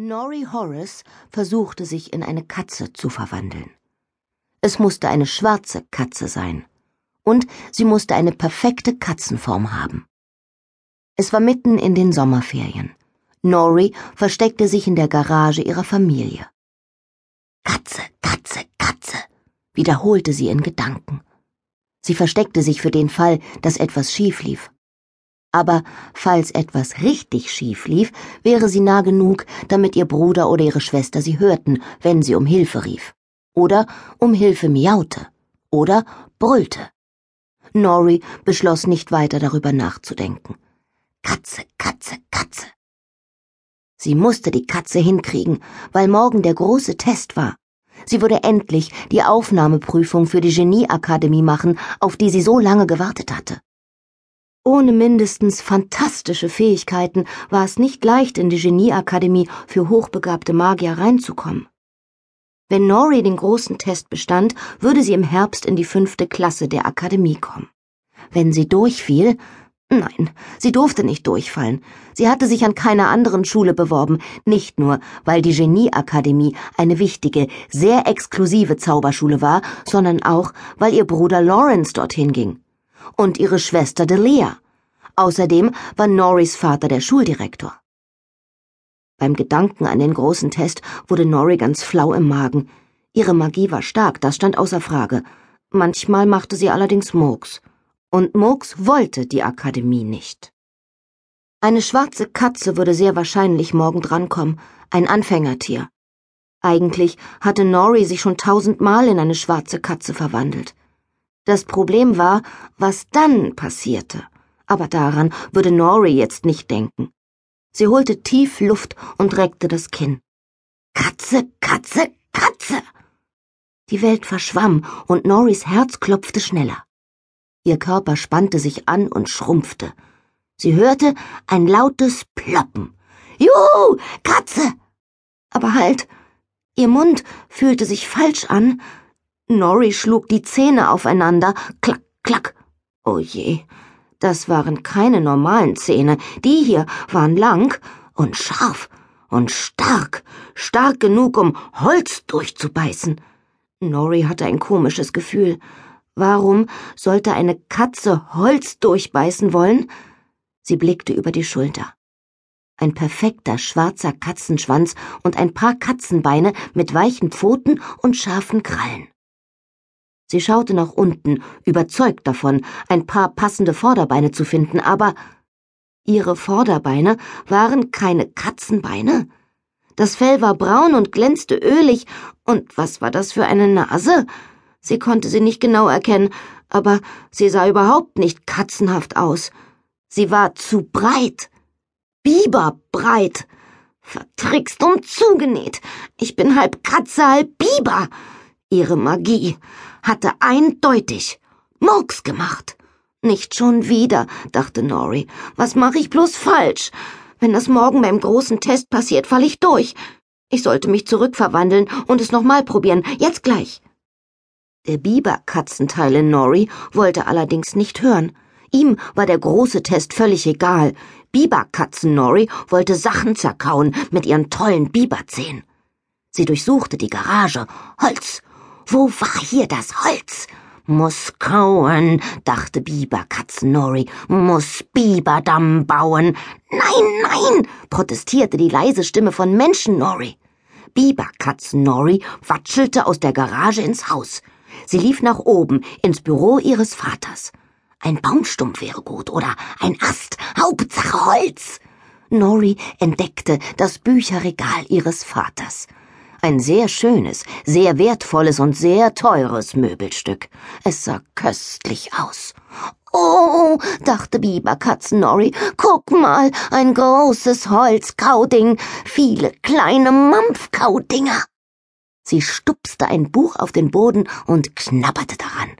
Norrie Horace versuchte sich in eine Katze zu verwandeln. Es musste eine schwarze Katze sein. Und sie musste eine perfekte Katzenform haben. Es war mitten in den Sommerferien. Norrie versteckte sich in der Garage ihrer Familie. Katze, Katze, Katze, wiederholte sie in Gedanken. Sie versteckte sich für den Fall, dass etwas schief lief. Aber falls etwas richtig schief lief, wäre sie nah genug, damit ihr Bruder oder ihre Schwester sie hörten, wenn sie um Hilfe rief. Oder um Hilfe miaute. Oder brüllte. Nori beschloss nicht weiter darüber nachzudenken. Katze, Katze, Katze. Sie musste die Katze hinkriegen, weil morgen der große Test war. Sie würde endlich die Aufnahmeprüfung für die Genieakademie machen, auf die sie so lange gewartet hatte. Ohne mindestens fantastische Fähigkeiten war es nicht leicht, in die Genieakademie für hochbegabte Magier reinzukommen. Wenn Nori den großen Test bestand, würde sie im Herbst in die fünfte Klasse der Akademie kommen. Wenn sie durchfiel, nein, sie durfte nicht durchfallen. Sie hatte sich an keiner anderen Schule beworben, nicht nur, weil die Genieakademie eine wichtige, sehr exklusive Zauberschule war, sondern auch, weil ihr Bruder Lawrence dorthin ging und ihre Schwester Delia. Außerdem war Norris Vater der Schuldirektor. Beim Gedanken an den großen Test wurde Nori ganz flau im Magen. Ihre Magie war stark, das stand außer Frage. Manchmal machte sie allerdings Murks. Und Murks wollte die Akademie nicht. Eine schwarze Katze würde sehr wahrscheinlich morgen drankommen, ein Anfängertier. Eigentlich hatte Nori sich schon tausendmal in eine schwarze Katze verwandelt. Das Problem war, was dann passierte. Aber daran würde Nori jetzt nicht denken. Sie holte tief Luft und reckte das Kinn. Katze, Katze, Katze! Die Welt verschwamm und Noris Herz klopfte schneller. Ihr Körper spannte sich an und schrumpfte. Sie hörte ein lautes Ploppen. Juhu, Katze! Aber halt! Ihr Mund fühlte sich falsch an Nori schlug die Zähne aufeinander. Klack, klack. Oh je, das waren keine normalen Zähne. Die hier waren lang und scharf und stark, stark genug, um Holz durchzubeißen. Nori hatte ein komisches Gefühl. Warum sollte eine Katze Holz durchbeißen wollen? Sie blickte über die Schulter. Ein perfekter schwarzer Katzenschwanz und ein paar Katzenbeine mit weichen Pfoten und scharfen Krallen. Sie schaute nach unten, überzeugt davon, ein paar passende Vorderbeine zu finden, aber ihre Vorderbeine waren keine Katzenbeine. Das Fell war braun und glänzte ölig, und was war das für eine Nase? Sie konnte sie nicht genau erkennen, aber sie sah überhaupt nicht katzenhaft aus. Sie war zu breit. Biberbreit. Vertrickst und zugenäht. Ich bin halb Katze, halb Biber. Ihre Magie hatte eindeutig Murks gemacht. Nicht schon wieder, dachte Nori. Was mache ich bloß falsch? Wenn das morgen beim großen Test passiert, falle ich durch. Ich sollte mich zurückverwandeln und es nochmal probieren. Jetzt gleich. Der Biberkatzenteil in Nori wollte allerdings nicht hören. Ihm war der große Test völlig egal. Biberkatzen Nori wollte Sachen zerkauen mit ihren tollen Biberzähnen. Sie durchsuchte die Garage. Holz, wo war hier das Holz? Muss kauen, dachte Biberkatz Nori, muss Biberdamm bauen. Nein, nein, protestierte die leise Stimme von Menschen Nori. Biberkatz Nori watschelte aus der Garage ins Haus. Sie lief nach oben, ins Büro ihres Vaters. Ein Baumstumpf wäre gut oder ein Ast, Hauptsache Holz. Nori entdeckte das Bücherregal ihres Vaters. Ein sehr schönes, sehr wertvolles und sehr teures Möbelstück. Es sah köstlich aus. Oh, dachte Biberkatzenori, guck mal, ein großes Holzkauding, viele kleine Mampfkaudinger. Sie stupste ein Buch auf den Boden und knabberte daran.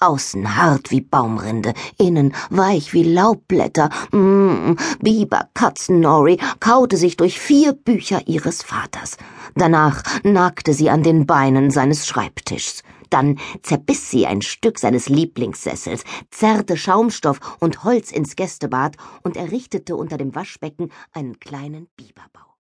Außen hart wie Baumrinde, innen weich wie Laubblätter. Mm, Biber Katzenori kaute sich durch vier Bücher ihres Vaters. Danach nagte sie an den Beinen seines Schreibtischs. Dann zerbiss sie ein Stück seines Lieblingssessels, zerrte Schaumstoff und Holz ins Gästebad und errichtete unter dem Waschbecken einen kleinen Biberbau.